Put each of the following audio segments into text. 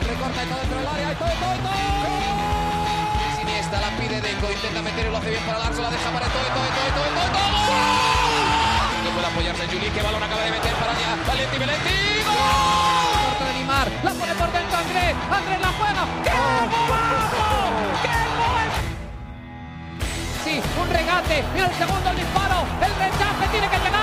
Recorta y todo dentro del área. ¡Y todo, todo, todo! Siniestra la pide Deco. Intenta meter y lo hace bien para Larso. La deja para todo, todo, todo, todo, todo, todo. No puede apoyarse Juli. Que balón acaba de meter para allá. Valenti, Valenti. ¡Gol! Corta de Neymar. La pone por dentro Andrés. Andrés la juega. ¡Qué golazo! ¡Qué gol! Sí, un regate. Y el segundo el disparo. El rechace tiene que llegar.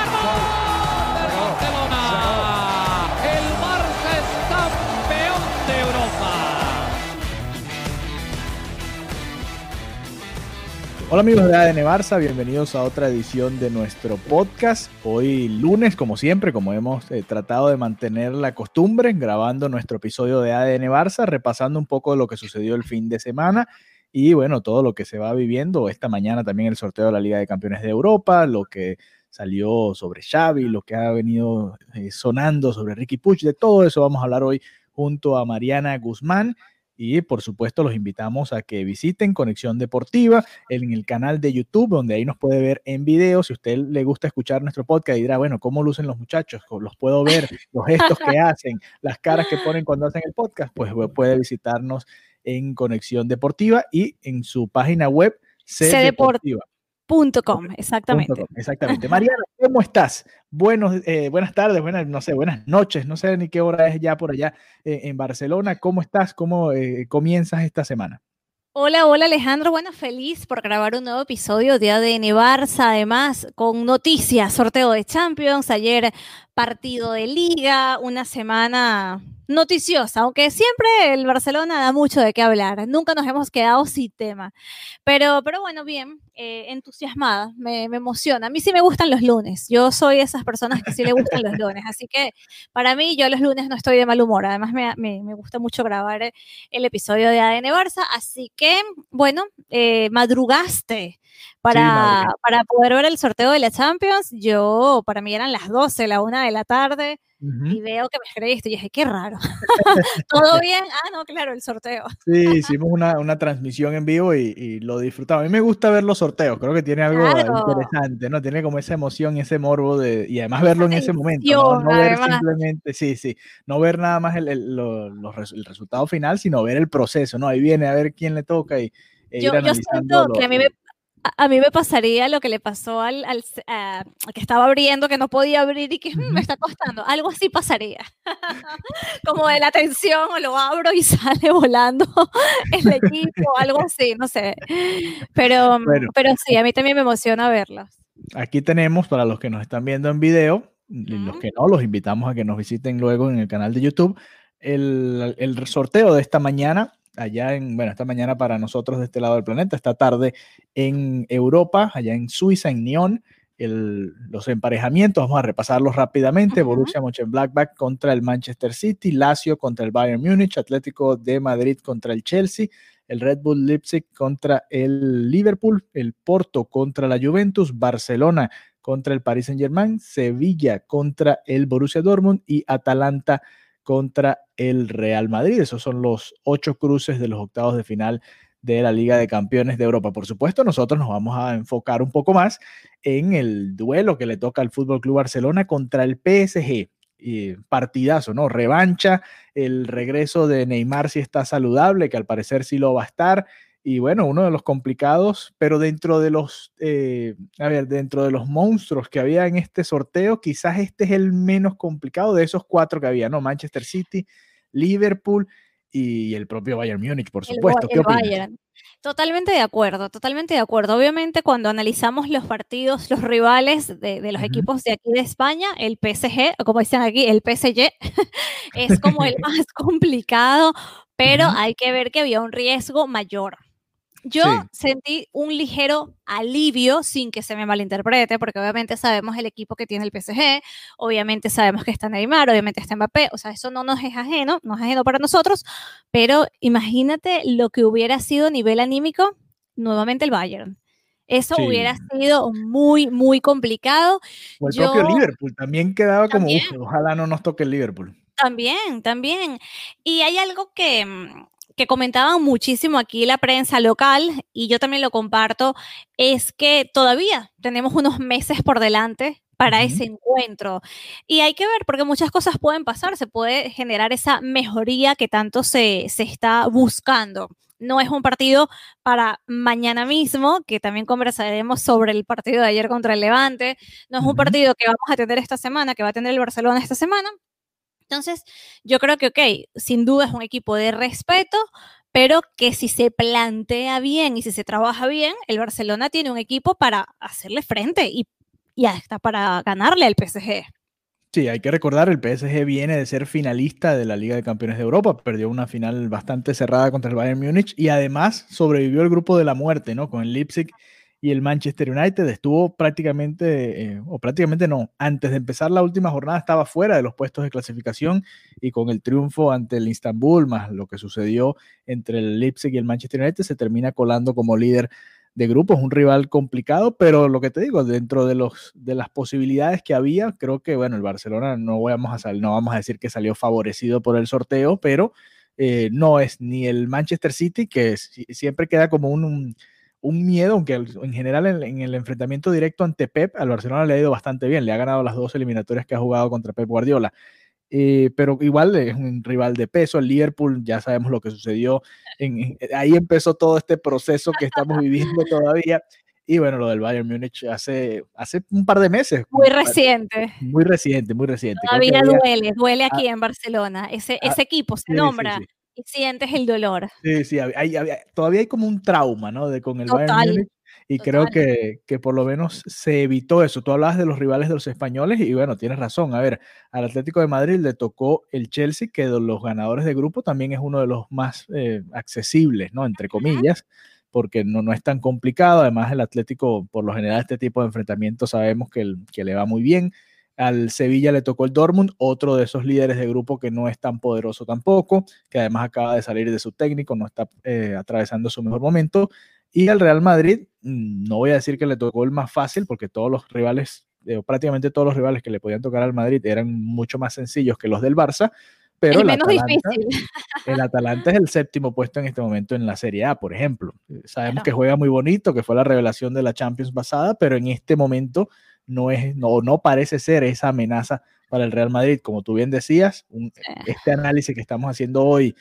Hola amigos de ADN Barça, bienvenidos a otra edición de nuestro podcast. Hoy lunes, como siempre, como hemos eh, tratado de mantener la costumbre, grabando nuestro episodio de ADN Barça, repasando un poco de lo que sucedió el fin de semana y bueno, todo lo que se va viviendo. Esta mañana también el sorteo de la Liga de Campeones de Europa, lo que salió sobre Xavi, lo que ha venido eh, sonando sobre Ricky Puig, de todo eso vamos a hablar hoy junto a Mariana Guzmán. Y por supuesto los invitamos a que visiten Conexión Deportiva en el canal de YouTube, donde ahí nos puede ver en video. Si a usted le gusta escuchar nuestro podcast y dirá, bueno, ¿cómo lucen los muchachos? Los puedo ver, los gestos que hacen, las caras que ponen cuando hacen el podcast, pues puede visitarnos en Conexión Deportiva y en su página web C Deportiva. Com, exactamente. Com, exactamente. Mariana, ¿cómo estás? Buenos, eh, buenas tardes, buenas, no sé, buenas noches, no sé ni qué hora es ya por allá eh, en Barcelona. ¿Cómo estás? ¿Cómo eh, comienzas esta semana? Hola, hola Alejandro, bueno, feliz por grabar un nuevo episodio de ADN Barça, además con noticias, sorteo de Champions, ayer partido de liga, una semana noticiosa, aunque siempre el Barcelona da mucho de qué hablar, nunca nos hemos quedado sin tema, pero, pero bueno, bien, eh, entusiasmada, me, me, emociona, a mí sí me gustan los lunes, yo soy de esas personas que sí le gustan los lunes, así que para mí yo los lunes no estoy de mal humor, además me, me, me gusta mucho grabar el episodio de ADN Barça, así que bueno, eh, madrugaste para, sí, para poder ver el sorteo de la Champions, yo, para mí eran las 12, la 1 de la tarde, uh -huh. y veo que me escribiste y dije, qué raro. ¿Todo bien? Ah, no, claro, el sorteo. Sí, hicimos una, una transmisión en vivo y, y, lo disfrutamos. A mí me gusta ver los sorteos, creo que tiene algo claro. interesante, ¿no? Tiene como esa emoción ese morbo de, y además verlo en ese momento, ¿no? no ver simplemente, sí, sí, no ver nada más el, el, los, el resultado final, sino ver el proceso, ¿no? Ahí viene a ver quién le toca y, e yo, yo siento que a mí me, a mí me pasaría lo que le pasó al, al que estaba abriendo, que no podía abrir y que mmm, me está costando. Algo así pasaría. Como de la tensión, o lo abro y sale volando el equipo, algo así, no sé. Pero, bueno, pero sí, a mí también me emociona verlos. Aquí tenemos, para los que nos están viendo en video, y los que no, los invitamos a que nos visiten luego en el canal de YouTube, el, el sorteo de esta mañana allá en, bueno, esta mañana para nosotros de este lado del planeta, esta tarde en Europa, allá en Suiza, en Nyon, el, los emparejamientos, vamos a repasarlos rápidamente, uh -huh. Borussia Mönchengladbach contra el Manchester City, Lazio contra el Bayern Múnich, Atlético de Madrid contra el Chelsea, el Red Bull Leipzig contra el Liverpool, el Porto contra la Juventus, Barcelona contra el Paris Saint-Germain, Sevilla contra el Borussia Dortmund y Atalanta contra el Real Madrid. Esos son los ocho cruces de los octavos de final de la Liga de Campeones de Europa. Por supuesto, nosotros nos vamos a enfocar un poco más en el duelo que le toca al Fútbol Club Barcelona contra el PSG. Partidazo, ¿no? Revancha, el regreso de Neymar si está saludable, que al parecer sí lo va a estar. Y bueno, uno de los complicados, pero dentro de los, eh, a ver, dentro de los monstruos que había en este sorteo, quizás este es el menos complicado de esos cuatro que había, ¿no? Manchester City, Liverpool y el propio Bayern Múnich, por supuesto. El, el Bayern. Totalmente de acuerdo, totalmente de acuerdo. Obviamente cuando analizamos los partidos, los rivales de, de los uh -huh. equipos de aquí de España, el PSG, como dicen aquí, el PSG, es como el más complicado, pero uh -huh. hay que ver que había un riesgo mayor. Yo sentí un ligero alivio sin que se me malinterprete, porque obviamente sabemos el equipo que tiene el PSG, obviamente sabemos que está Neymar, obviamente está Mbappé, o sea, eso no nos es ajeno, no es ajeno para nosotros, pero imagínate lo que hubiera sido a nivel anímico, nuevamente el Bayern. Eso hubiera sido muy, muy complicado. O el propio Liverpool también quedaba como, ojalá no nos toque el Liverpool. También, también. Y hay algo que, mm, que comentaban muchísimo aquí la prensa local, y yo también lo comparto, es que todavía tenemos unos meses por delante para ese encuentro. Y hay que ver, porque muchas cosas pueden pasar, se puede generar esa mejoría que tanto se, se está buscando. No es un partido para mañana mismo, que también conversaremos sobre el partido de ayer contra el Levante. No es un partido que vamos a tener esta semana, que va a tener el Barcelona esta semana, entonces, yo creo que, ok, sin duda es un equipo de respeto, pero que si se plantea bien y si se trabaja bien, el Barcelona tiene un equipo para hacerle frente y, hasta para ganarle al PSG. Sí, hay que recordar, el PSG viene de ser finalista de la Liga de Campeones de Europa, perdió una final bastante cerrada contra el Bayern Múnich y además sobrevivió el grupo de la muerte, ¿no? Con el Leipzig y el Manchester United estuvo prácticamente, eh, o prácticamente no, antes de empezar la última jornada estaba fuera de los puestos de clasificación y con el triunfo ante el Istanbul, más lo que sucedió entre el Leipzig y el Manchester United, se termina colando como líder de grupo. Es un rival complicado, pero lo que te digo, dentro de, los, de las posibilidades que había, creo que, bueno, el Barcelona no vamos a, no vamos a decir que salió favorecido por el sorteo, pero eh, no es ni el Manchester City, que siempre queda como un un miedo, aunque en general en, el enfrentamiento directo ante Pep, al Barcelona le ha ido bastante bien, le ha ganado las dos eliminatorias que ha jugado contra Pep Guardiola. Eh, pero igual es un rival de peso. El Liverpool, ya sabemos lo que sucedió. En, ahí empezó todo este proceso que estamos viviendo todavía. Y bueno, lo del Bayern Múnich hace, hace un par de meses. Muy reciente. Muy reciente, muy reciente. Todavía duele, duele aquí en Barcelona. Ese, ese equipo se nombra y sientes el dolor. Sí, sí, todavía hay como un trauma, ¿no? De con el Bayern Múnich, y creo que, que, por lo menos se evitó eso. Tú hablabas de los rivales de los españoles y bueno, tienes razón. A ver, al Atlético de Madrid le tocó el Chelsea, que de los ganadores de grupo también es uno de los más eh, accesibles, ¿no? Entre comillas, porque no, no es tan complicado. Además, el Atlético, por lo general, este tipo de enfrentamientos sabemos que, que le va muy bien. Al Sevilla le tocó el Dortmund, otro de esos líderes de grupo que no es tan poderoso tampoco, que además acaba de salir de su técnico, no está eh, atravesando su mejor momento. Y al Real Madrid, mm, no voy a decir que le tocó el más fácil, porque todos los rivales, eh, prácticamente todos los rivales que le podían tocar al Madrid eran mucho más sencillos que los del Barça. Pero el, menos Atalanta, difícil. el Atalanta es el séptimo puesto en este momento en la Serie A, por ejemplo. Eh, sabemos que juega muy bonito, que fue la revelación de la Champions pasada, pero en este momento no, es, no, no parece ser esa amenaza para el Real Madrid. Como tú bien decías, este análisis que estamos haciendo hoy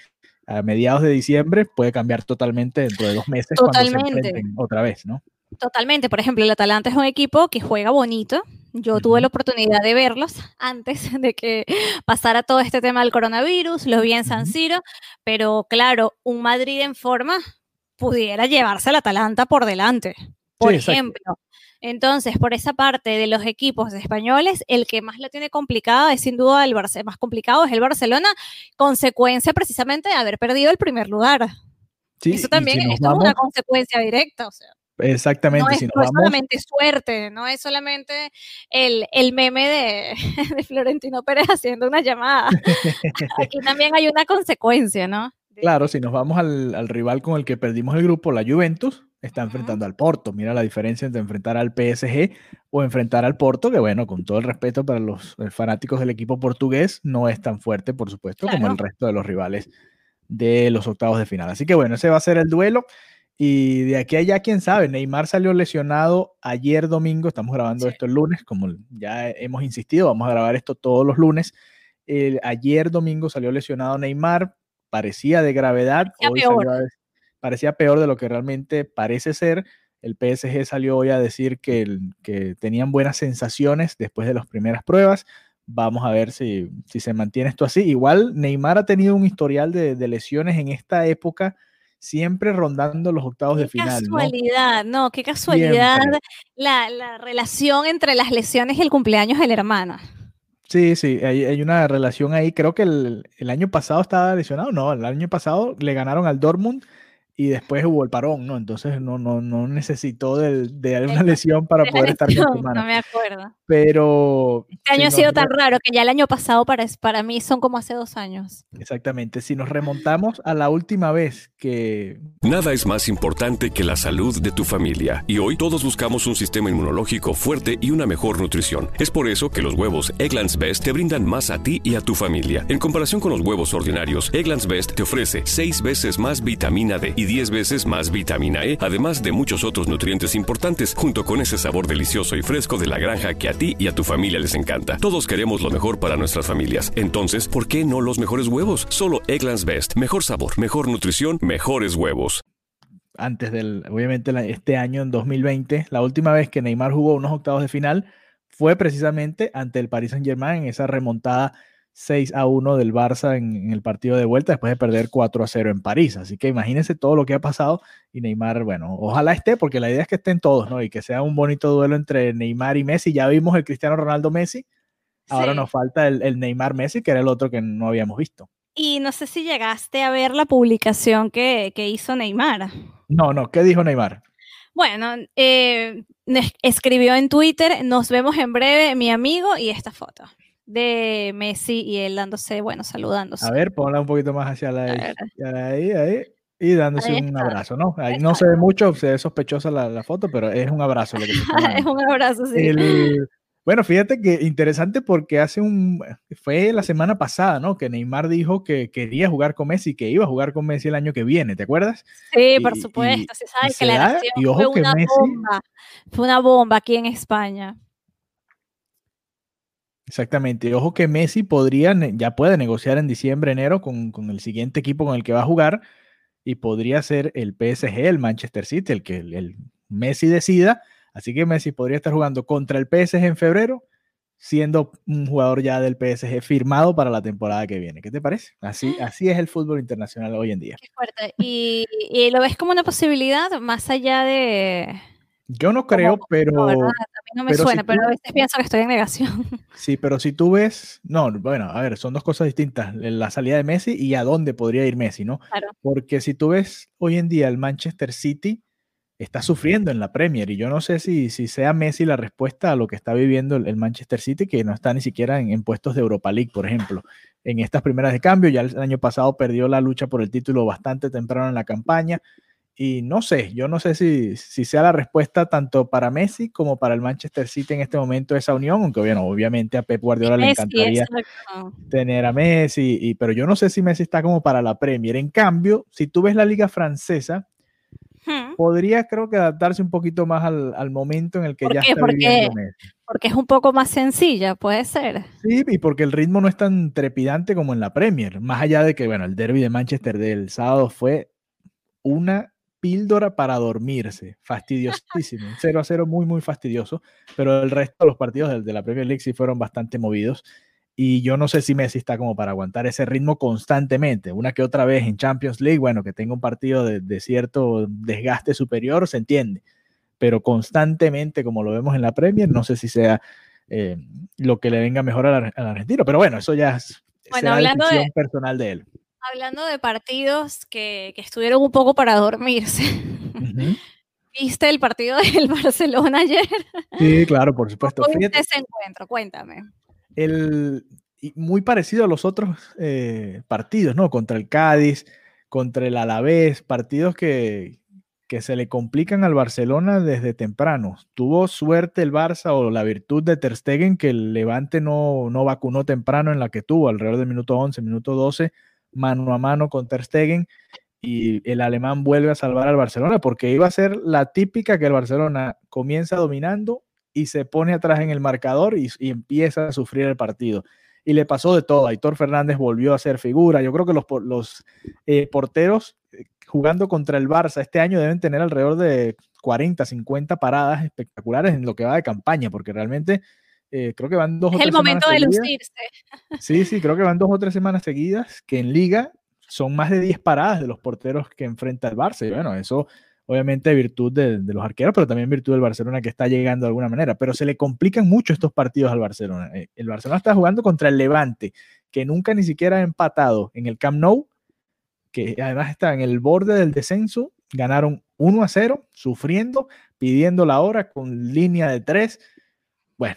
a mediados de diciembre puede cambiar totalmente dentro de dos meses totalmente. otra vez, ¿no? Totalmente. Por ejemplo, el Atalanta es un equipo que juega bonito. Yo tuve la oportunidad de verlos antes de que pasara todo este tema del coronavirus. Los vi en San Siro. Pero claro, un Madrid en forma pudiera llevarse al Atalanta por delante. Por ejemplo. Entonces, por esa parte de los equipos españoles, el que más lo tiene complicado es sin duda el Barcelona, más complicado es el Barcelona, consecuencia precisamente de haber perdido el primer lugar. Eso también es una consecuencia directa, o sea. Exactamente. No es, solamente suerte, no es solamente el, el meme de, de, Florentino Pérez haciendo una llamada. Aquí también hay una consecuencia, ¿no? Claro, si nos vamos al, al, rival con el que perdimos el grupo, la Juventus, está enfrentando al Porto. Mira la diferencia entre enfrentar al PSG o enfrentar al Porto, que bueno, con todo el respeto para los eh, fanáticos del equipo portugués, no es tan fuerte, por supuesto, como el resto de los rivales de los octavos de final. Así que bueno, ese va a ser el duelo. Y de aquí a allá, quién sabe, Neymar salió lesionado ayer domingo, estamos grabando esto el lunes, como ya hemos insistido, vamos a grabar esto todos los lunes. ayer domingo salió lesionado Neymar, parecía de gravedad, hoy salió parecía peor de lo que realmente parece ser. El PSG salió hoy a decir que, que tenían buenas sensaciones después de las primeras pruebas. Vamos a ver si, si, se mantiene esto así. Igual Neymar ha tenido un historial de, lesiones en esta época, siempre rondando los octavos de final. Qué casualidad, no, qué casualidad la, la, relación entre las lesiones y el cumpleaños del hermano. Sí, sí, hay, hay, una relación ahí. Creo que el, el, año pasado estaba lesionado, no, el año pasado le ganaron al Dortmund y después hubo el parón, ¿no? Entonces no, no, no necesitó de, de una lesión para poder estar con semana. No me acuerdo. Pero... Este año ha sido tan raro que ya el año pasado para, para mí son como hace dos años. Exactamente. Si nos remontamos a la última vez que... Nada es más importante que la salud de tu familia. Y hoy todos buscamos un sistema inmunológico fuerte y una mejor nutrición. Es por eso que los huevos Egglands Best te brindan más a ti y a tu familia. En comparación con los huevos ordinarios, Egglands Best te ofrece 6 veces más vitamina D y 10 veces más vitamina E, además de muchos otros nutrientes importantes, junto con ese sabor delicioso y fresco de la granja que a ti y a tu familia les encanta. Todos queremos lo mejor para nuestras familias. Entonces, ¿por qué no los mejores huevos? Solo Egglands Best. Mejor sabor, mejor nutrición, mejores huevos. Antes del, obviamente, este año, en 2020, la última vez que Neymar jugó unos octavos de final fue precisamente ante el Paris Saint-Germain en esa remontada 6 a 1 del Barça en, el partido de vuelta después de perder 4 a 0 en París. Así que imagínense todo lo que ha pasado y Neymar, bueno, ojalá esté, porque la idea es que estén todos, ¿no? Y que sea un bonito duelo entre Neymar y Messi. Ya vimos el Cristiano Ronaldo Messi, ahora nos falta el, Neymar Messi, que era el otro que no habíamos visto. Y no sé si llegaste a ver la publicación que, hizo Neymar. No, no, ¿qué dijo Neymar? Bueno, eh, escribió en Twitter, nos vemos en breve, mi amigo, y esta foto de Messi y él dándose, bueno, saludándose. A ver, ponla un poquito más hacia la ahí, ahí, y dándose un abrazo, ¿no? Ahí no se ve mucho, se ve sospechosa la, foto, pero es un abrazo lo que Es un abrazo, sí. bueno, fíjate que interesante porque hace un, fue la semana pasada, ¿no? Que Neymar dijo que quería jugar con Messi, que iba a jugar con Messi el año que viene, ¿te acuerdas? Sí, por supuesto, se sabe que la fue una bomba, fue una bomba aquí en España. Exactamente. Ojo que Messi podría, ya puede negociar en diciembre, enero con, el siguiente equipo con el que va a jugar y podría ser el PSG, el Manchester City, el que el, Messi decida. Así que Messi podría estar jugando contra el PSG en febrero, siendo un jugador ya del PSG firmado para la temporada que viene. ¿Qué te parece? Así, así es el fútbol internacional hoy en día. Qué fuerte. y lo ves como una posibilidad más allá de, yo no creo, pero. a mí no me suena, pero a veces pienso que estoy en negación. Sí, pero si tú ves. No, bueno, a ver, son dos cosas distintas. La salida de Messi y a dónde podría ir Messi, ¿no? Claro. Porque si tú ves hoy en día el Manchester City está sufriendo en la Premier y yo no sé si, si sea Messi la respuesta a lo que está viviendo el, Manchester City, que no está ni siquiera en, en, puestos de Europa League, por ejemplo. En estas primeras de cambio, ya el año pasado perdió la lucha por el título bastante temprano en la campaña. Y no sé, yo no sé si, si, sea la respuesta tanto para Messi como para el Manchester City en este momento esa unión, aunque bueno, obviamente a Pep Guardiola le encantaría tener a Messi, y, pero yo no sé si Messi está como para la Premier. En cambio, si tú ves la liga francesa, podría creo que adaptarse un poquito más al, al momento en el que ya está porque, viviendo Messi. Porque es un poco más sencilla, puede ser. Sí, y porque el ritmo no es tan trepidante como en la Premier, más allá de que, bueno, el derby de Manchester del sábado fue una píldora para dormirse. Fastidiosísimo. 0 a 0, muy, muy fastidioso. Pero el resto de los partidos de, la Premier League sí fueron bastante movidos. Y yo no sé si Messi está como para aguantar ese ritmo constantemente. Una que otra vez en Champions League, bueno, que tenga un partido de, cierto desgaste superior, se entiende. Pero constantemente, como lo vemos en la Premier, no sé si sea eh, lo que le venga mejor al, argentino. Pero bueno, eso ya es bueno, la decisión personal de él. Hablando de partidos que, estuvieron un poco para dormirse. ¿Viste el partido del Barcelona ayer? Sí, claro, por supuesto. ¿Cómo viste ese encuentro? Cuéntame. El, muy parecido a los otros eh, partidos, ¿no? Contra el Cádiz, contra el Alavés, partidos que, que se le complican al Barcelona desde temprano. Tuvo suerte el Barça o la virtud de Ter Stegen que el Levante no, no vacunó temprano en la que tuvo, alrededor del minuto 11, minuto 12 mano a mano con Ter Stegen y el alemán vuelve a salvar al Barcelona porque iba a ser la típica que el Barcelona comienza dominando y se pone atrás en el marcador y, empieza a sufrir el partido. Y le pasó de todo. Aitor Fernández volvió a ser figura. Yo creo que los, eh, porteros eh, jugando contra el Barça este año deben tener alrededor de 40, 50 paradas espectaculares en lo que va de campaña, porque realmente eh, creo que van dos es o el momento de lucirse. Sí, sí, creo que van dos o tres semanas seguidas, que en liga son más de 10 paradas de los porteros que enfrenta el Barça. Y bueno, eso obviamente virtud de, los arqueros, pero también virtud del Barcelona que está llegando de alguna manera. Pero se le complican mucho estos partidos al Barcelona. Eh, el Barcelona está jugando contra el Levante, que nunca ni siquiera ha empatado en el Camp Nou, que además está en el borde del descenso, ganaron 1 a 0, sufriendo, pidiendo la hora con línea de 3. Bueno,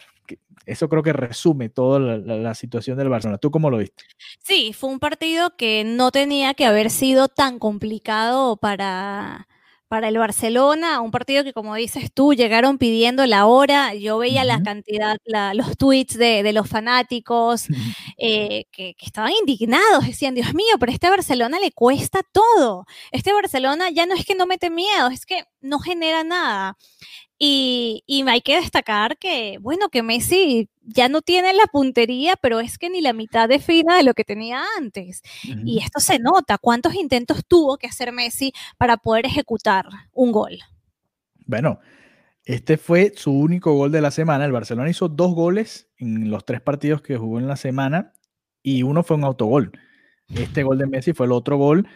eso creo que resume toda la, situación del Barcelona. ¿Tú cómo lo viste? Sí, fue un partido que no tenía que haber sido tan complicado para, para el Barcelona, un partido que como dices tú, llegaron pidiendo la hora, yo veía la cantidad, los tweets de, los fanáticos eh, que, que, estaban indignados, decían, Dios mío, pero a este Barcelona le cuesta todo, este Barcelona ya no es que no mete miedo, es que no genera nada. Y, hay que destacar que, bueno, que Messi ya no tiene la puntería, pero es que ni la mitad de fina de lo que tenía antes. Y esto se nota. ¿Cuántos intentos tuvo que hacer Messi para poder ejecutar un gol? Bueno, este fue su único gol de la semana. El Barcelona hizo dos goles en los tres partidos que jugó en la semana y uno fue un autogol. Este gol de Messi fue el otro gol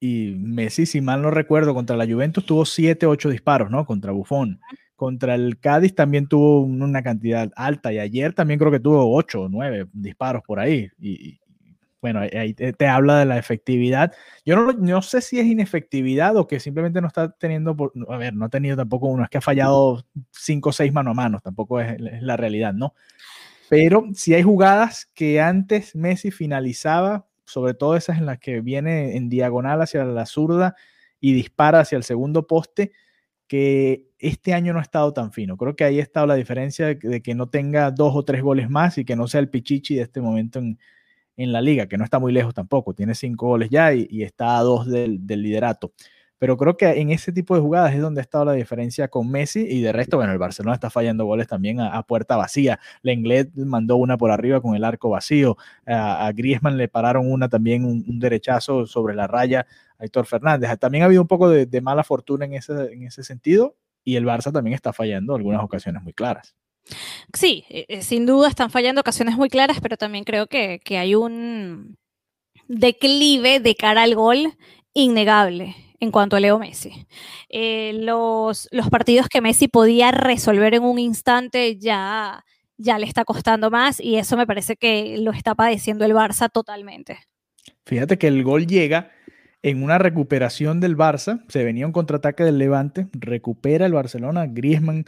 y Messi, si mal no recuerdo, contra la Juventus tuvo siete, ocho disparos, ¿no? Contra Buffon. Contra el Cádiz también tuvo una cantidad alta y ayer también creo que tuvo 8 o 9 disparos por ahí. Y, bueno, ahí te, habla de la efectividad. Yo no, no, sé si es inefectividad o que simplemente no está teniendo, a ver, no ha tenido tampoco uno, es que ha fallado 5 o 6 mano a mano, tampoco es, la realidad, ¿no? Pero si hay jugadas que antes Messi finalizaba, sobre todo esas en las que viene en diagonal hacia la zurda y dispara hacia el segundo poste, que este año no ha estado tan fino. Creo que ahí ha estado la diferencia de, que no tenga dos o tres goles más y que no sea el Pichichi de este momento en, la liga, que no está muy lejos tampoco. Tiene cinco goles ya y, está a dos del, liderato. Pero creo que en ese tipo de jugadas es donde ha estado la diferencia con Messi y de resto, bueno, el Barcelona está fallando goles también a, puerta vacía. Lenglet mandó una por arriba con el arco vacío. A, Griezmann le pararon una también, un derechazo sobre la raya Héctor Fernández. También ha habido un poco de, mala fortuna en ese, en ese sentido y el Barça también está fallando algunas ocasiones muy claras. Sí, eh, eh, sin duda están fallando ocasiones muy claras, pero también creo que, hay un declive de cara al gol innegable en cuanto a Leo Messi. Eh, los, los, partidos que Messi podía resolver en un instante ya, ya le está costando más y eso me parece que lo está padeciendo el Barça totalmente. Fíjate que el gol llega en una recuperación del Barça, se venía un contraataque del Levante, recupera el Barcelona, Griezmann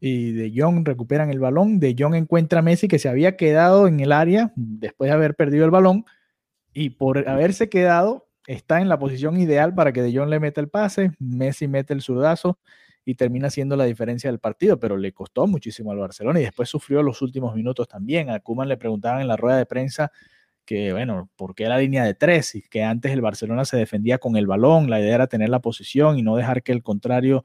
y De Jong recuperan el balón, De Jong encuentra Messi que se había quedado en el área después de haber perdido el balón y por haberse quedado está en la posición ideal para que De Jong le meta el pase, Messi mete el zurdazo y termina siendo la diferencia del partido, pero le costó muchísimo al Barcelona y después sufrió los últimos minutos también. A Kuman le preguntaban en la rueda de prensa que, bueno, ¿por qué la línea de tres? Y que antes el Barcelona se defendía con el balón, la idea era tener la posición y no dejar que el contrario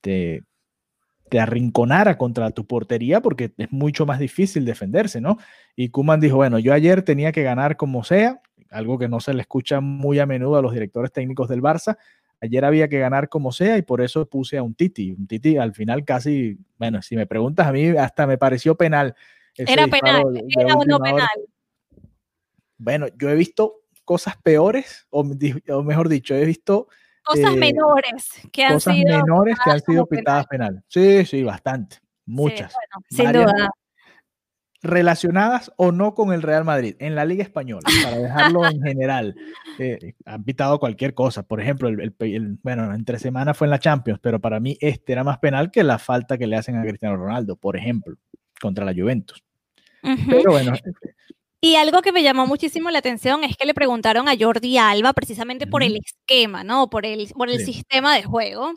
te, arrinconara contra tu portería porque es mucho más difícil defenderse, ¿no? Y Kuman dijo, bueno, yo ayer tenía que ganar como sea, algo que no se le escucha muy a menudo a los directores técnicos del Barça. Ayer había que ganar como sea y por eso puse a un Titi. Un Titi al final casi, bueno, si me preguntas a mí, hasta me pareció penal. Era penal, era o no penal. Bueno, yo he visto cosas peores, o mejor dicho, he visto cosas eh, menores que han cosas sido menores que han sido pitadas penal. Sí, sí, bastante, muchas. sin duda. Relacionadas o no con el Real Madrid en la Liga Española, para dejarlo en general. Eh, han pitado cualquier cosa. Por ejemplo, el, bueno, entre semana fue en la Champions, pero para mí este era más penal que la falta que le hacen a Cristiano Ronaldo, por ejemplo, contra la Juventus. Pero bueno, y algo que me llamó muchísimo la atención es que le preguntaron a Jordi Alba precisamente por el esquema, ¿no? Por el, por el sistema de juego.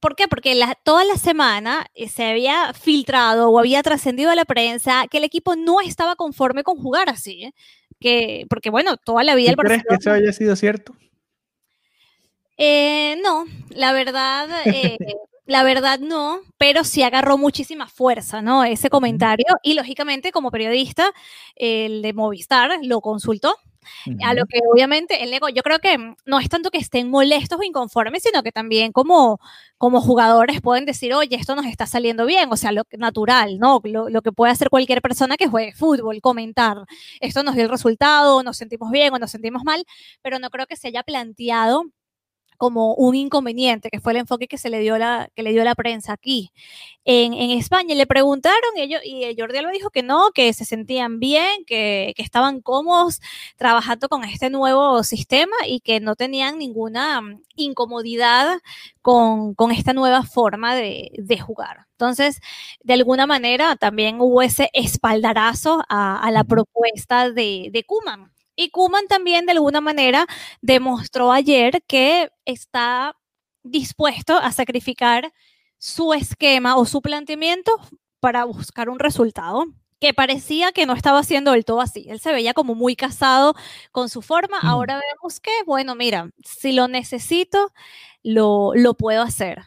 ¿Por qué? Porque toda la semana eh, se había filtrado o había trascendido a la prensa que el equipo no estaba conforme con jugar así. ¿eh? Que, porque bueno, toda la vida el ¿Crees que eso haya sido cierto? Eh, no, la verdad, La verdad no, pero sí agarró muchísima fuerza, ¿no? Ese comentario. Y lógicamente, como periodista, el de Movistar lo consultó A lo que obviamente el ego, yo creo que no es tanto que estén molestos o inconformes, sino que también como, como jugadores pueden decir, oye, esto nos está saliendo bien, o sea, lo natural, ¿no? Lo, lo, que puede hacer cualquier persona que juegue fútbol, comentar, esto nos dio el resultado, nos sentimos bien o nos sentimos mal, pero no creo que se haya planteado como un inconveniente, que fue el enfoque que se le dio la, que le dio la prensa aquí. En, en España le preguntaron ellos, y Jordi Alba dijo que no, que se sentían bien, que, que, estaban cómodos trabajando con este nuevo sistema y que no tenían ninguna mm, incomodidad con, con esta nueva forma de, de, jugar. Entonces, de alguna manera también hubo ese espaldarazo a, a la propuesta de, de Kuman. Y Kuman también de alguna manera demostró ayer que está dispuesto a sacrificar su esquema o su planteamiento para buscar un resultado que parecía que no estaba haciendo del todo así. Él se veía como muy casado con su forma. Ahora vemos que, bueno, mira, si lo necesito, lo, lo puedo hacer.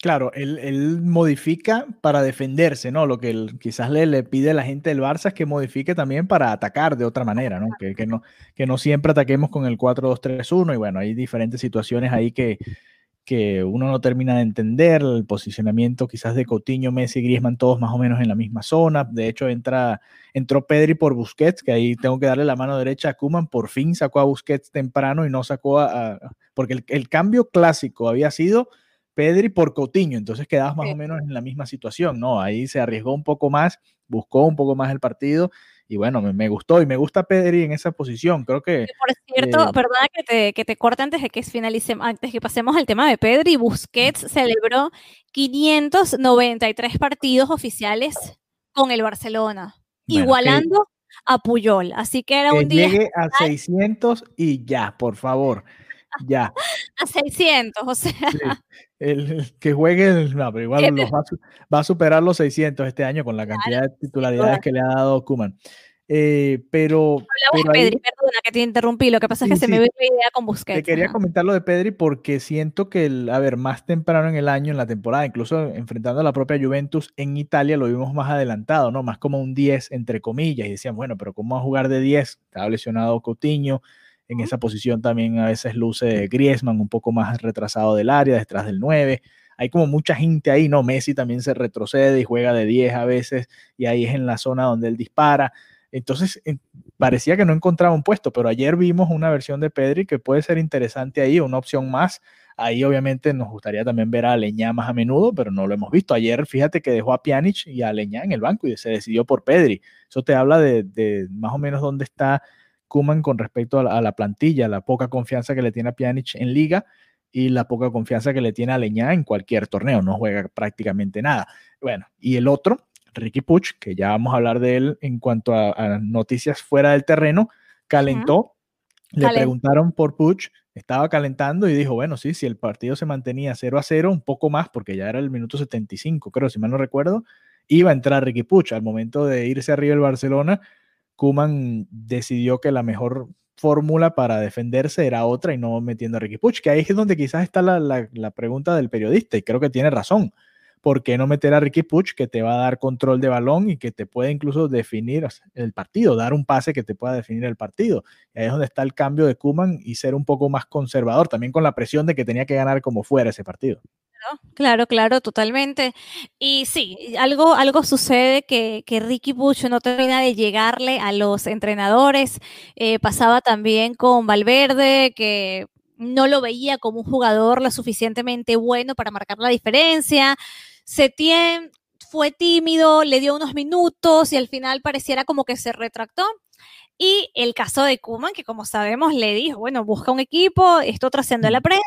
Claro, él, él, modifica para defenderse, ¿no? Lo que quizás le, le, pide a la gente del Barça es que modifique también para atacar de otra manera, ¿no? Que, que no, que no siempre ataquemos con el 4-2-3-1 y bueno, hay diferentes situaciones ahí que, que uno no termina de entender, el posicionamiento quizás de Coutinho, Messi, Griezmann, todos más o menos en la misma zona. De hecho, entra, entró Pedri por Busquets, que ahí tengo que darle la mano derecha a Kuman, por fin sacó a Busquets temprano y no sacó a... a porque el, el cambio clásico había sido Pedri por Coutinho, entonces quedabas más sí. o menos en la misma situación, ¿no? Ahí se arriesgó un poco más, buscó un poco más el partido y bueno, me, me gustó y me gusta Pedri en esa posición, creo que... Por cierto, eh, perdona que te, que te corte antes de que finalicemos, antes que pasemos al tema de Pedri, Busquets celebró 593 partidos oficiales con el Barcelona, bueno, igualando que, a Puyol, así que era que un día... Llegue a 600 y ya, por favor ya. A 600, o sea. Sí, el, que juegue, no, pero igual los va, va, a superar los 600 este año con la cantidad de titularidades que le ha dado Kuman. Eh, pero. pero de Pedri, ahí, perdona que te interrumpí. Lo que pasa es que sí, se me ve la idea con Busquets. Te quería Ajá. comentar lo de Pedri porque siento que, el, a ver, más temprano en el año, en la temporada, incluso enfrentando a la propia Juventus en Italia, lo vimos más adelantado, ¿no? Más como un 10, entre comillas. Y decían, bueno, pero ¿cómo va a jugar de 10? Estaba lesionado Coutinho en esa posición también a veces luce Griezmann un poco más retrasado del área, detrás del 9. Hay como mucha gente ahí, ¿no? Messi también se retrocede y juega de 10 a veces y ahí es en la zona donde él dispara. Entonces parecía que no encontraba un puesto, pero ayer vimos una versión de Pedri que puede ser interesante ahí, una opción más. Ahí obviamente nos gustaría también ver a Leñá más a menudo, pero no lo hemos visto. Ayer fíjate que dejó a Pjanic y a Leñá en el banco y se decidió por Pedri. Eso te habla de, de más o menos dónde está Kuman con respecto a la, a la, plantilla, la poca confianza que le tiene a Pjanic en liga y la poca confianza que le tiene a Leñá en cualquier torneo, no juega prácticamente nada. Bueno, y el otro, Ricky Puch, que ya vamos a hablar de él en cuanto a, a noticias fuera del terreno, calentó, uh -huh. le preguntaron por Puch, estaba calentando y dijo, bueno, sí, si el partido se mantenía 0 a 0, un poco más, porque ya era el minuto 75, creo, si mal no recuerdo, iba a entrar Ricky Puch. Al momento de irse arriba el Barcelona, Kuman decidió que la mejor fórmula para defenderse era otra y no metiendo a Ricky Puch, que ahí es donde quizás está la, la, la, pregunta del periodista y creo que tiene razón. ¿Por qué no meter a Ricky Puch que te va a dar control de balón y que te puede incluso definir el partido, dar un pase que te pueda definir el partido? Y ahí es donde está el cambio de Kuman y ser un poco más conservador, también con la presión de que tenía que ganar como fuera ese partido. Claro, claro, totalmente. Y sí, algo, algo sucede que, que Ricky Puch no termina de llegarle a los entrenadores. Eh, pasaba también con Valverde, que no lo veía como un jugador lo suficientemente bueno para marcar la diferencia. Setien fue tímido, le dio unos minutos y al final pareciera como que se retractó. Y el caso de Kuman, que como sabemos le dijo, bueno, busca un equipo, esto trascendió a la prensa,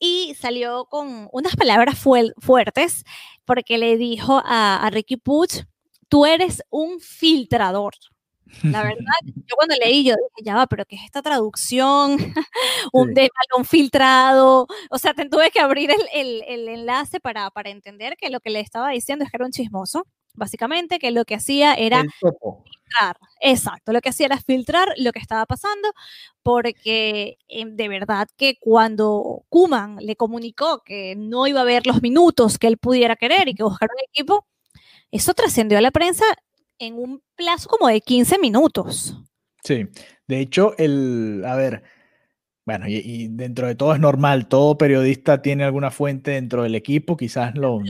y salió con unas palabras fu fuertes porque le dijo a, a, Ricky Puch, tú eres un filtrador. La verdad, yo cuando leí, yo dije, ya va, pero ¿qué es esta traducción? un sí. de balón filtrado. O sea, te tuve que abrir el, el, el enlace para, para entender que lo que le estaba diciendo es que era un chismoso básicamente, que lo que hacía era filtrar, exacto, lo que hacía era filtrar lo que estaba pasando, porque eh, de verdad que cuando Kuman le comunicó que no iba a haber los minutos que él pudiera querer y que buscar un equipo, eso trascendió a la prensa en un plazo como de 15 minutos. Sí, de hecho, el, a ver, bueno, y, dentro de todo es normal, todo periodista tiene alguna fuente dentro del equipo, quizás los,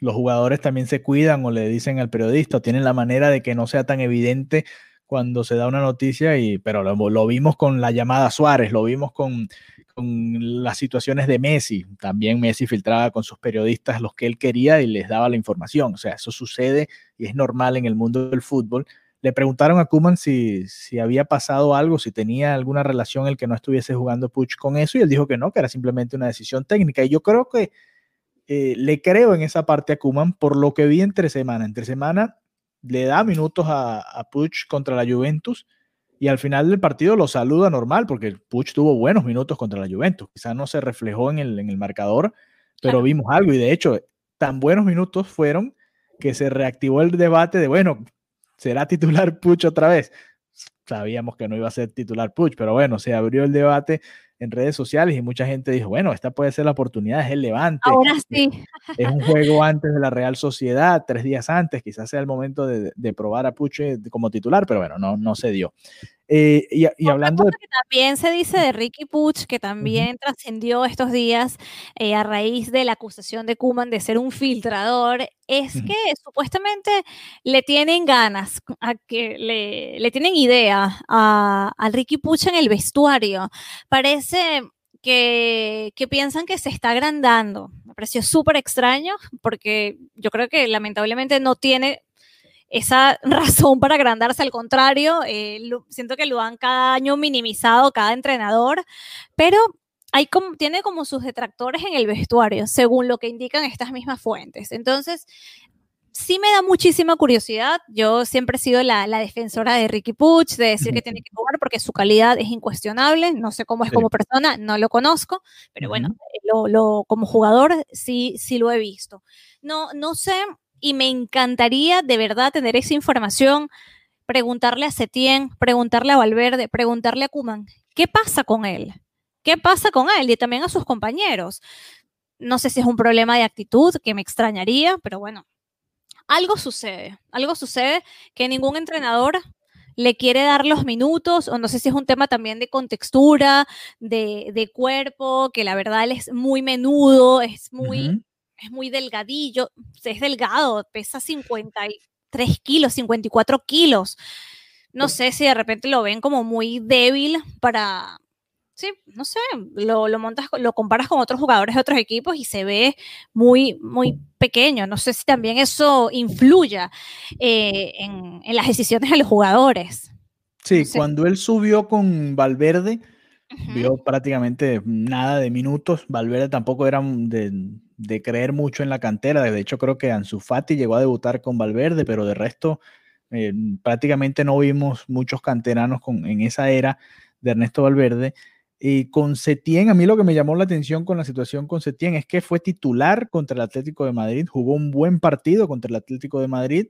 los, jugadores también se cuidan o le dicen al periodista, o tienen la manera de que no sea tan evidente cuando se da una noticia, y, pero lo, vimos con la llamada Suárez, lo vimos con, con, las situaciones de Messi, también Messi filtraba con sus periodistas los que él quería y les daba la información, o sea, eso sucede y es normal en el mundo del fútbol le preguntaron a Kuman si, si había pasado algo, si tenía alguna relación el que no estuviese jugando Puch con eso, y él dijo que no, que era simplemente una decisión técnica. Y yo creo que eh, le creo en esa parte a Kuman por lo que vi entre semana. Entre semana le da minutos a, a Puch contra la Juventus y al final del partido lo saluda normal porque Puch tuvo buenos minutos contra la Juventus. Quizás no se reflejó en el, en el marcador, pero vimos algo y de hecho tan buenos minutos fueron que se reactivó el debate de, bueno, ¿será titular Puch otra vez? Sabíamos que no iba a ser titular Puch, pero bueno, se abrió el debate en redes sociales y mucha gente dijo, bueno, esta puede ser la oportunidad, es el levante. Ahora sí. Es un juego antes de la Real Sociedad, tres días antes, quizás sea el momento de, de probar a Puch eh, como titular, pero bueno, no, no se dio. Eh, y, hablando de... Que también se dice de Ricky Puch, que también trascendió estos días eh, a raíz de la acusación de Kuman de ser un filtrador, es que supuestamente le tienen ganas, a que le, le tienen idea a, a, Ricky Puch en el vestuario. Parece que, que, piensan que se está agrandando. Me pareció súper extraño porque yo creo que lamentablemente no tiene esa razón para agrandarse, al contrario, eh, siento que lo han cada año minimizado cada entrenador, pero hay como, tiene como sus detractores en el vestuario, según lo que indican estas mismas fuentes. Entonces, sí me da muchísima curiosidad. Yo siempre he sido la, defensora de Ricky Puch, de decir que tiene que jugar porque su calidad es incuestionable. No sé cómo es como persona, no lo conozco, pero bueno, lo, como jugador sí, sí lo he visto. No, no sé y me encantaría de verdad tener esa información, preguntarle a Setién, preguntarle a Valverde, preguntarle a Kuman, ¿qué pasa con él? ¿Qué pasa con él? Y también a sus compañeros. No sé si es un problema de actitud, que me extrañaría, pero bueno, algo sucede, algo sucede que ningún entrenador le quiere dar los minutos, o no sé si es un tema también de contextura, de, cuerpo, que la verdad él es muy menudo, es muy, es muy delgadillo, es delgado, pesa 53 kilos, 54 kilos. No sé si de repente lo ven como muy débil para, sí, no sé, lo, lo, montas, lo comparas con otros jugadores de otros equipos y se ve muy, muy pequeño. No sé si también eso influya eh, en, las decisiones de los jugadores. Sí, cuando él subió con Valverde, vio prácticamente nada de minutos. Valverde tampoco era de, de creer mucho en la cantera. De hecho, creo que Ansu Fati llegó a debutar con Valverde, pero de resto eh, prácticamente no vimos muchos canteranos con, en esa era de Ernesto Valverde. Y con Setién, a mí lo que me llamó la atención con la situación con Setién es que fue titular contra el Atlético de Madrid, jugó un buen partido contra el Atlético de Madrid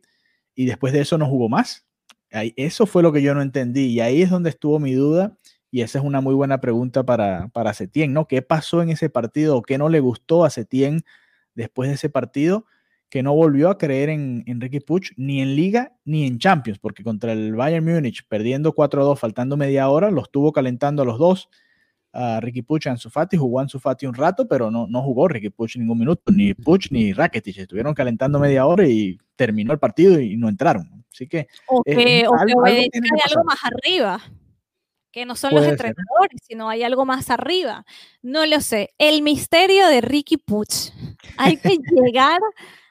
y después de eso no jugó más. Eso fue lo que yo no entendí y ahí es donde estuvo mi duda y esa es una muy buena pregunta para, para Setién, ¿no? ¿Qué pasó en ese partido o qué no le gustó a Setién después de ese partido que no volvió a creer en Enrique Puch ni en Liga ni en Champions? Porque contra el Bayern Múnich, perdiendo 4-2, faltando media hora, lo estuvo calentando a los dos. A Ricky Puch Ansu Fati, jugó Ansu Fati un rato, pero no, no jugó Ricky Puch ningún minuto, ni Puch ni Rakitic, estuvieron calentando media hora y terminó el partido y no entraron. Así que... O que, algo, algo, algo más arriba que no son los entrenadores, sino hay algo más arriba. No lo sé. El misterio de Ricky Puch. Hay que llegar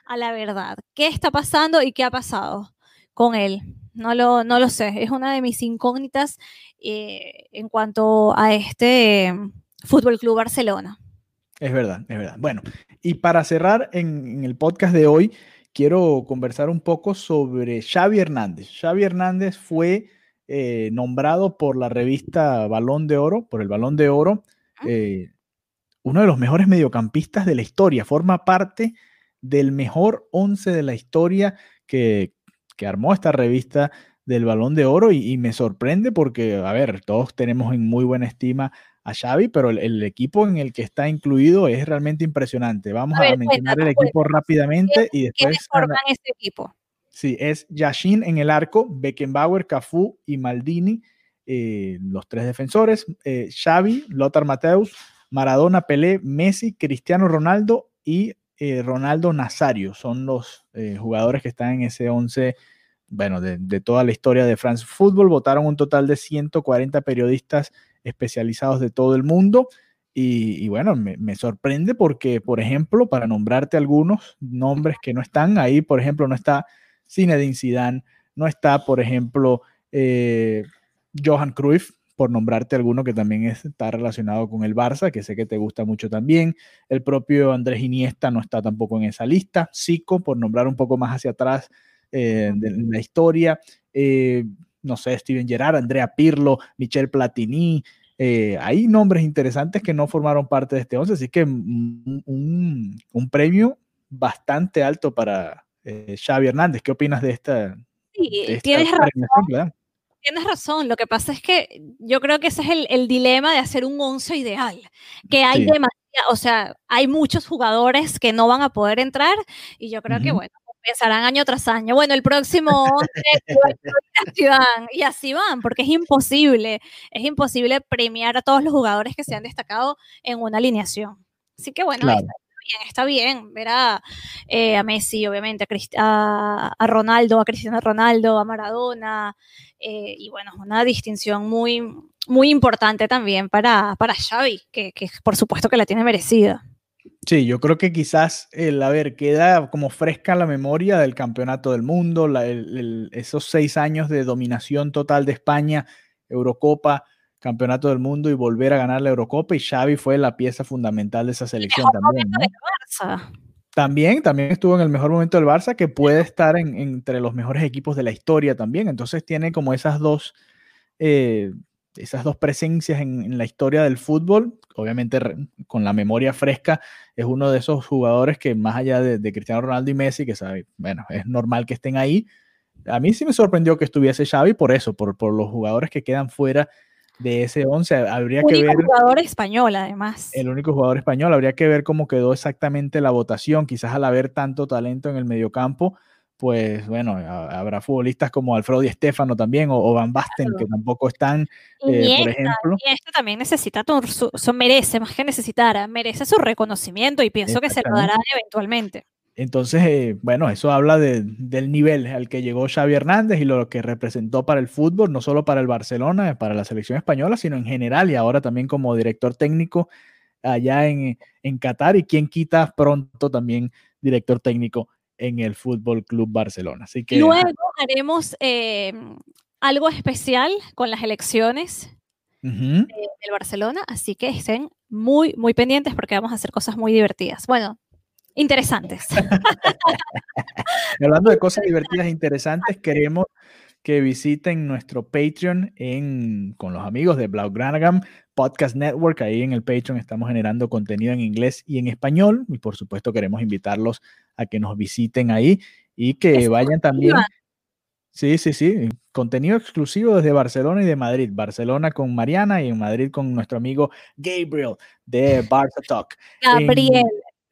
a la verdad. ¿Qué está pasando y qué ha pasado con él? No lo, no lo sé. Es una de mis incógnitas eh, en cuanto a este Fútbol Club Barcelona. Es verdad, es verdad. Bueno, y para cerrar en, en el podcast de hoy, quiero conversar un poco sobre Xavi Hernández. Xavi Hernández fue eh, nombrado por la revista Balón de Oro, por el Balón de Oro, ah. eh, uno de los mejores mediocampistas de la historia. Forma parte del mejor once de la historia que, armó esta revista del Balón de Oro y, me sorprende porque, a ver, todos tenemos en muy buena estima a Xavi, pero el, equipo en el que está incluido es realmente impresionante. Vamos a, mencionar el equipo rápidamente y después... forman este equipo? Sí, es Yashin en el arco, Beckenbauer, Cafú y Maldini, eh, los tres defensores, eh, Xavi, Lothar Mateus, Maradona, Pelé, Messi, Cristiano Ronaldo y eh, Ronaldo Nazario. Son los eh, jugadores que están en ese 11, bueno, de, toda la historia de France Football. Votaron un total de 140 periodistas especializados de todo el mundo. Y, bueno, me, me, sorprende porque, por ejemplo, para nombrarte algunos nombres que no están ahí, por ejemplo, no está Zinedine Zidane, no está, por ejemplo, eh, Johan Cruyff, por nombrarte alguno que también está relacionado con el Barça, que sé que te gusta mucho también. El propio Andrés Iniesta no está tampoco en esa lista. Zico, por nombrar un poco más hacia atrás eh, de la historia. Eh, no sé, Steven Gerrard, Andrea Pirlo, Michel Platini. Eh, hay nombres interesantes que no formaron parte de este 11, así que un, premio bastante alto para eh, Xavi Hernández. ¿Qué opinas de esta? Sí, de esta tienes razón. Tienes razón, lo que pasa es que yo creo que ese es el, el dilema de hacer un once ideal, que hay sí. demasiado, o sea, hay muchos jugadores que no van a poder entrar y yo creo uh -huh. que, bueno, pensarán año tras año, bueno, el próximo y así van, porque es imposible, es imposible premiar a todos los jugadores que se han destacado en una alineación. Así que, bueno, claro. Está bien, ver a, eh, a Messi, obviamente, a, a, Ronaldo, a Cristiano Ronaldo, a Maradona, eh, y bueno, una distinción muy, muy importante también para, para Xavi, que, por supuesto que la tiene merecida. Sí, yo creo que quizás el, a ver, queda como fresca la memoria del campeonato del mundo, la, el, esos seis años de dominación total de España, Eurocopa, campeonato del mundo y volver a ganar la Eurocopa y Xavi fue la pieza fundamental de esa selección también. ¿no? También, también estuvo en el mejor momento del Barça, que puede estar en, entre los mejores equipos de la historia también. Entonces tiene como esas dos, eh, esas dos presencias en, en, la historia del fútbol. Obviamente con la memoria fresca, es uno de esos jugadores que más allá de, de Cristiano Ronaldo y Messi, que sabe, bueno, es normal que estén ahí. A mí sí me sorprendió que estuviese Xavi por eso, por, por los jugadores que quedan fuera de ese 11. Habría que ver. El jugador español, además. El único jugador español. Habría que ver cómo quedó exactamente la votación. Quizás al haber tanto talento en el mediocampo, pues bueno, habrá futbolistas como Alfredo Di Stefano también o, o Van Basten claro. que tampoco están, eh, por ejemplo. Y este también necesita, su, su, merece, más que necesitar, merece su reconocimiento y pienso que se lo dará eventualmente. Entonces, eh, bueno, eso habla de, del nivel al que llegó Xavi Hernández y lo que representó para el fútbol, no solo para el Barcelona, para la selección española, sino en general y ahora también como director técnico allá en, en Qatar y quien quita pronto también director técnico en el Fútbol Club Barcelona. Así que luego haremos eh, algo especial con las elecciones uh -huh. del Barcelona, así que estén muy, muy pendientes porque vamos a hacer cosas muy divertidas. Bueno, interesantes. Hablando de cosas divertidas e interesantes, queremos que visiten nuestro Patreon en, con los amigos de Blaugranagram Podcast Network. Ahí en el Patreon estamos generando contenido en inglés y en español. Y por supuesto queremos invitarlos a que nos visiten ahí y que vayan también. Sí, sí, sí. Contenido exclusivo desde Barcelona y de Madrid. Barcelona con Mariana y en Madrid con nuestro amigo Gabriel de Barça Talk. Gabriel.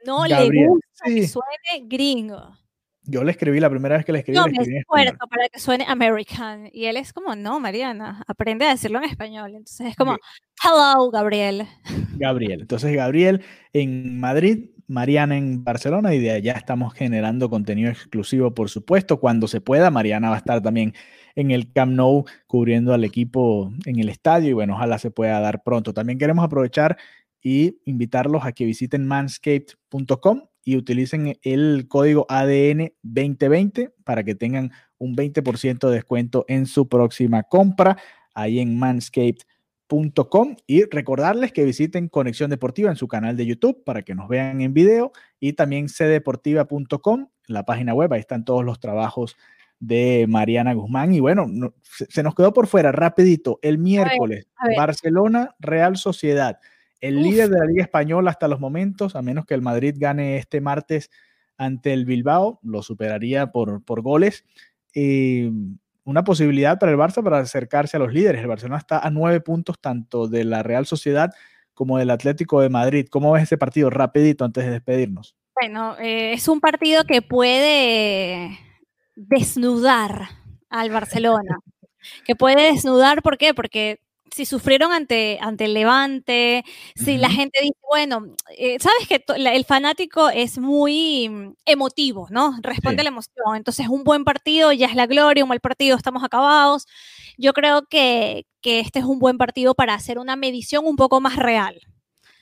No Gabriel, le gusta sí. que suene gringo. Yo le escribí la primera vez que le escribí. No, le escribí me esfuerzo para que suene American. Y él es como, no, Mariana, aprende a decirlo en español. Entonces es como, hello, Gabriel. Gabriel. Entonces, Gabriel en Madrid, Mariana en Barcelona, y de allá estamos generando contenido exclusivo, por supuesto. Cuando se pueda, Mariana va a estar también en el Camp Nou cubriendo al equipo en el estadio. Y bueno, ojalá se pueda dar pronto. También queremos aprovechar y invitarlos a que visiten manscaped.com y utilicen el código ADN 2020 para que tengan un 20% de descuento en su próxima compra ahí en manscaped.com y recordarles que visiten Conexión Deportiva en su canal de YouTube para que nos vean en video y también cdeportiva.com, la página web, ahí están todos los trabajos de Mariana Guzmán. Y bueno, no, se, se, nos quedó por fuera rapidito. El miércoles a ver, a ver. Barcelona Real Sociedad el Uf. líder de la Liga Española hasta los momentos, a menos que el Madrid gane este martes ante el Bilbao, lo superaría por, por goles. Eh, una posibilidad para el Barça para acercarse a los líderes. El Barcelona está a nueve puntos tanto de la Real Sociedad como del Atlético de Madrid. ¿Cómo ves ese partido? Rapidito antes de despedirnos. Bueno, eh, es un partido que puede desnudar al Barcelona. que puede desnudar, ¿por qué? Porque si sufrieron ante, ante el Levante, si la gente dice, bueno, eh, sabes que el fanático es muy mm, emotivo, ¿no? Responde a la emoción. Entonces, un buen partido ya es la gloria, un mal partido estamos acabados. Yo creo que, que este es un buen partido para hacer una medición un poco más real.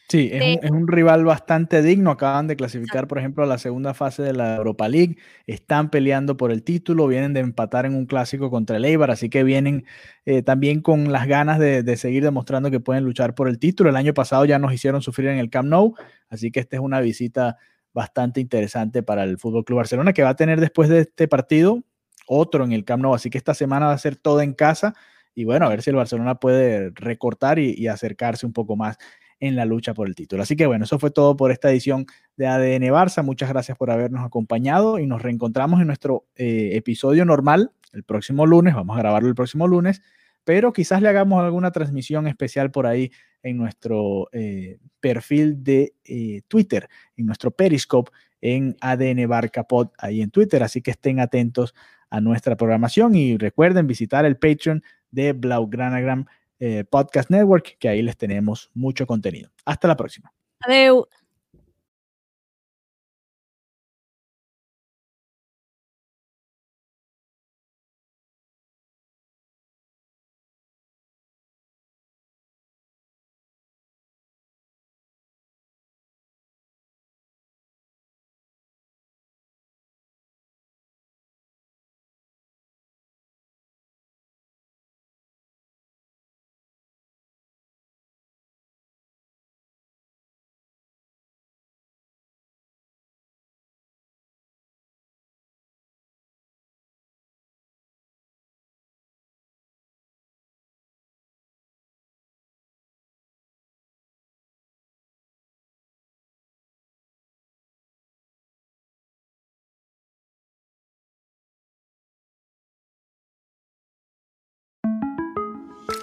Sí, es, un, rival bastante digno. Acaban de clasificar, por ejemplo, a la segunda fase de la Europa League. Están peleando por el título, vienen de empatar en un clásico contra el Eibar, así que vienen eh, también con las ganas de, seguir demostrando que pueden luchar por el título. El año pasado ya nos hicieron sufrir en el Camp Nou, así que esta es una visita bastante interesante para el Fútbol Club Barcelona, que va a tener después de este partido otro en el Camp Nou. Así que esta semana va a ser toda en casa. Y bueno, a ver si el Barcelona puede recortar y acercarse un poco más en la lucha por el título. Así que bueno, eso fue todo por esta edición de ADN Barça. Muchas gracias por habernos acompañado y nos reencontramos en nuestro eh, episodio normal el próximo lunes. Vamos a grabarlo el próximo lunes, pero quizás le hagamos alguna transmisión especial por ahí en nuestro eh, perfil de eh, Twitter, en nuestro Periscope en ADN Barca Pod ahí en Twitter. Así que estén atentos a nuestra programación y recuerden visitar el Patreon de Blaugranagram eh, Podcast Network, que ahí les tenemos mucho contenido. Hasta la próxima. Adiós.